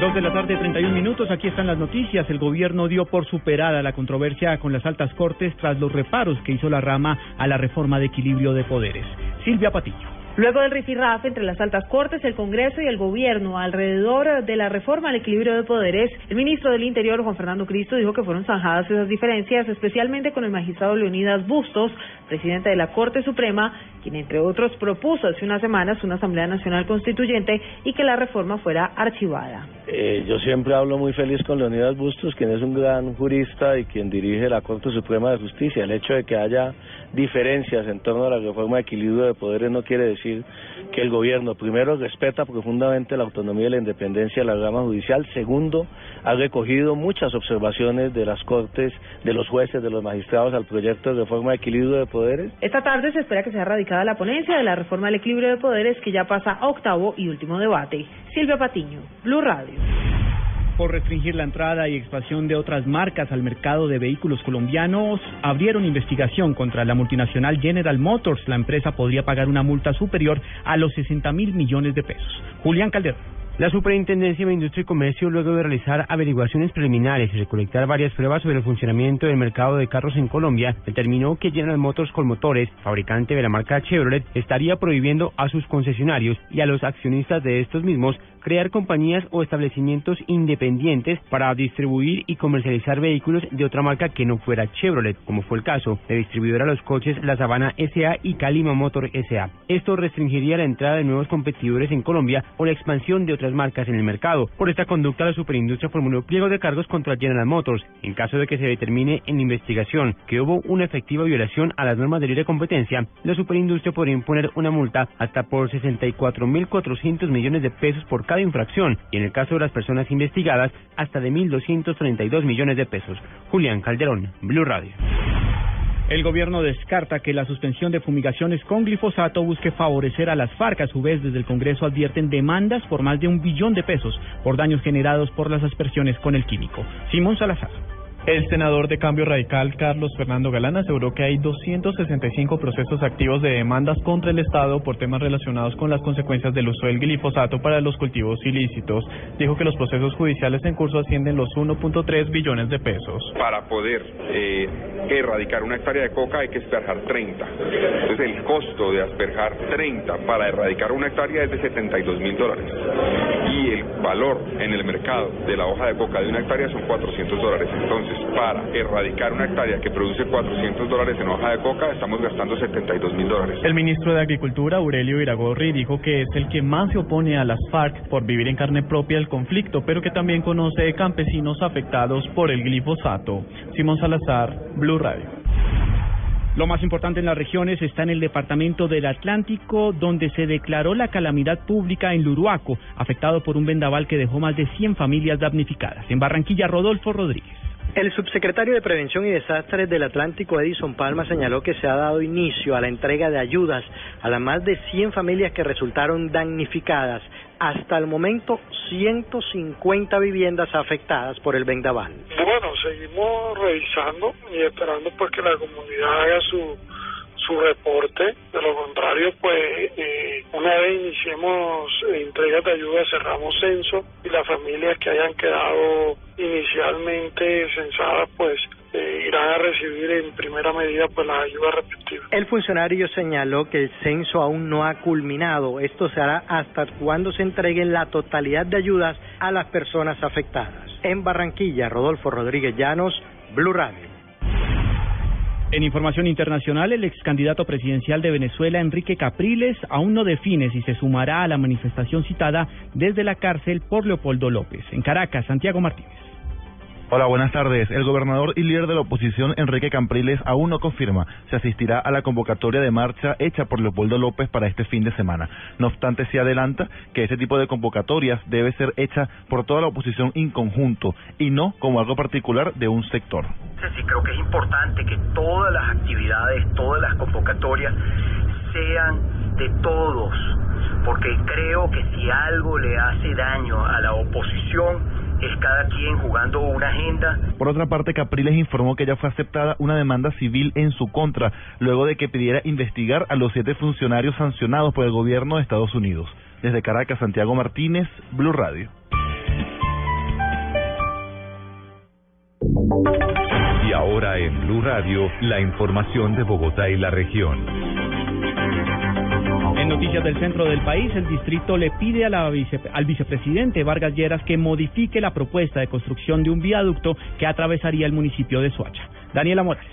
Dos de la tarde, 31 minutos. Aquí están las noticias. El gobierno dio por superada la controversia con las altas cortes tras los reparos que hizo la rama a la reforma de equilibrio de poderes. Silvia Patillo. Luego del rifirrafe entre las altas cortes, el Congreso y el Gobierno alrededor de la reforma al equilibrio de poderes, el ministro del Interior, Juan Fernando Cristo, dijo que fueron zanjadas esas diferencias, especialmente con el magistrado Leonidas Bustos, presidente de la Corte Suprema, quien entre otros propuso hace unas semanas una Asamblea Nacional Constituyente y que la reforma fuera archivada. Eh, yo siempre hablo muy feliz con Leonidas Bustos, quien es un gran jurista y quien dirige la Corte Suprema de Justicia. El hecho de que haya diferencias en torno a la reforma de equilibrio de poderes no quiere decir que el gobierno, primero, respeta profundamente la autonomía y la independencia de la rama judicial, segundo, ha recogido muchas observaciones de las Cortes, de los jueces, de los magistrados al proyecto de reforma de equilibrio de poderes. Esta tarde se espera que sea radicada la ponencia de la reforma del equilibrio de poderes que ya pasa a octavo y último debate. Silvia Patiño, Blue Radio por restringir la entrada y expansión de otras marcas al mercado de vehículos colombianos, abrieron investigación contra la multinacional General Motors. La empresa podría pagar una multa superior a los 60 mil millones de pesos. Julián Calderón. La Superintendencia de Industria y Comercio, luego de realizar averiguaciones preliminares y recolectar varias pruebas sobre el funcionamiento del mercado de carros en Colombia, determinó que General Motors Colmotores, fabricante de la marca Chevrolet, estaría prohibiendo a sus concesionarios y a los accionistas de estos mismos crear compañías o establecimientos independientes para distribuir y comercializar vehículos de otra marca que no fuera Chevrolet, como fue el caso de distribuidora a los coches La Sabana SA y Calima Motor SA. Esto restringiría la entrada de nuevos competidores en Colombia o la expansión de otras marcas en el mercado. Por esta conducta, la superindustria formuló pliego de cargos contra General Motors en caso de que se determine en investigación que hubo una efectiva violación a las normas de libre competencia. La superindustria podría imponer una multa hasta por 64.400 millones de pesos por cada infracción y en el caso de las personas investigadas hasta de 1.232 millones de pesos. Julián Calderón, Blue Radio. El gobierno descarta que la suspensión de fumigaciones con glifosato busque favorecer a las FARC. A su vez, desde el Congreso advierten demandas por más de un billón de pesos por daños generados por las aspersiones con el químico. Simón Salazar. El senador de Cambio Radical, Carlos Fernando Galán, aseguró que hay 265 procesos activos de demandas contra el Estado por temas relacionados con las consecuencias del uso del glifosato para los cultivos ilícitos. Dijo que los procesos judiciales en curso ascienden los 1.3 billones de pesos. Para poder eh, erradicar una hectárea de coca hay que asperjar 30. Entonces el costo de asperjar 30 para erradicar una hectárea es de 72 mil dólares. Y el valor en el mercado de la hoja de coca de una hectárea son 400 dólares. Entonces, para erradicar una hectárea que produce 400 dólares en hoja de coca, estamos gastando 72 mil dólares. El ministro de Agricultura, Aurelio Iragorri, dijo que es el que más se opone a las FARC por vivir en carne propia el conflicto, pero que también conoce campesinos afectados por el glifosato. Simón Salazar, Blue Radio. Lo más importante en las regiones está en el departamento del Atlántico, donde se declaró la calamidad pública en Luruaco, afectado por un vendaval que dejó más de 100 familias damnificadas. En Barranquilla, Rodolfo Rodríguez. El subsecretario de Prevención y Desastres del Atlántico, Edison Palma, señaló que se ha dado inicio a la entrega de ayudas a las más de 100 familias que resultaron damnificadas. Hasta el momento, 150 viviendas afectadas por el vendaval. Bueno, seguimos revisando y esperando pues que la comunidad haga su su reporte. De lo contrario, pues eh, una vez iniciemos entregas de ayuda, cerramos censo y las familias que hayan quedado inicialmente censadas, pues irán a recibir en primera medida pues las ayudas respectivas. El funcionario señaló que el censo aún no ha culminado. Esto se hará hasta cuando se entreguen la totalidad de ayudas a las personas afectadas. En Barranquilla, Rodolfo Rodríguez Llanos, Blue Radio. En información internacional, el ex candidato presidencial de Venezuela, Enrique Capriles, aún no define si se sumará a la manifestación citada desde la cárcel por Leopoldo López. En Caracas, Santiago Martínez. Hola, buenas tardes. El gobernador y líder de la oposición, Enrique Campriles, aún no confirma si asistirá a la convocatoria de marcha hecha por Leopoldo López para este fin de semana. No obstante, se adelanta que ese tipo de convocatorias debe ser hecha por toda la oposición en conjunto y no como algo particular de un sector. Sí, creo que es importante que todas las actividades, todas las convocatorias sean de todos, porque creo que si algo le hace daño a la oposición, es cada quien jugando una agenda. Por otra parte, Capriles informó que ya fue aceptada una demanda civil en su contra, luego de que pidiera investigar a los siete funcionarios sancionados por el gobierno de Estados Unidos. Desde Caracas, Santiago Martínez, Blue Radio. Y ahora en Blue Radio, la información de Bogotá y la región. Noticias del centro del país, el distrito le pide a la al vicepresidente Vargas Lleras que modifique la propuesta de construcción de un viaducto que atravesaría el municipio de Soacha. Daniela Morales.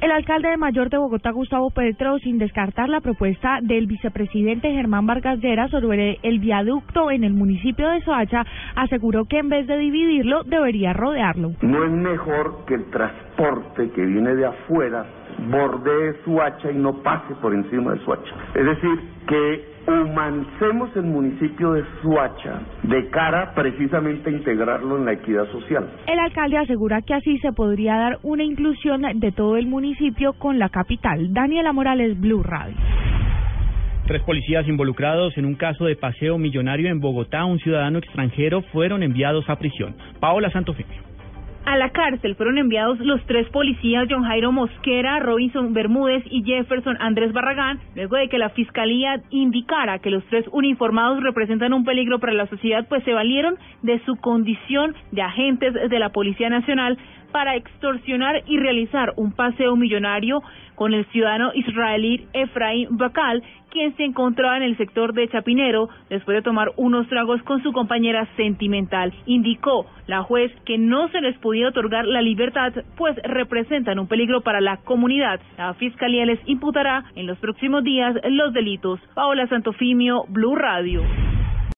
El alcalde de Mayor de Bogotá, Gustavo Petro, sin descartar la propuesta del vicepresidente Germán Vargas Lleras sobre el viaducto en el municipio de Soacha, aseguró que en vez de dividirlo, debería rodearlo. No es mejor que el transporte que viene de afuera bordee Suacha y no pase por encima de Suacha. Es decir, que humanicemos el municipio de Suacha de cara precisamente a integrarlo en la equidad social. El alcalde asegura que así se podría dar una inclusión de todo el municipio con la capital. Daniela Morales, Blue Radio. Tres policías involucrados en un caso de paseo millonario en Bogotá, un ciudadano extranjero, fueron enviados a prisión. Paola Santofimio. A la cárcel. Fueron enviados los tres policías John Jairo Mosquera, Robinson Bermúdez y Jefferson Andrés Barragán, luego de que la fiscalía indicara que los tres uniformados representan un peligro para la sociedad, pues se valieron de su condición de agentes de la Policía Nacional para extorsionar y realizar un paseo millonario con el ciudadano israelí Efraín Bacal, quien se encontraba en el sector de Chapinero después de tomar unos tragos con su compañera sentimental. Indicó la juez que no se les podía otorgar la libertad, pues representan un peligro para la comunidad. La fiscalía les imputará en los próximos días los delitos. Paola Santofimio, Blue Radio.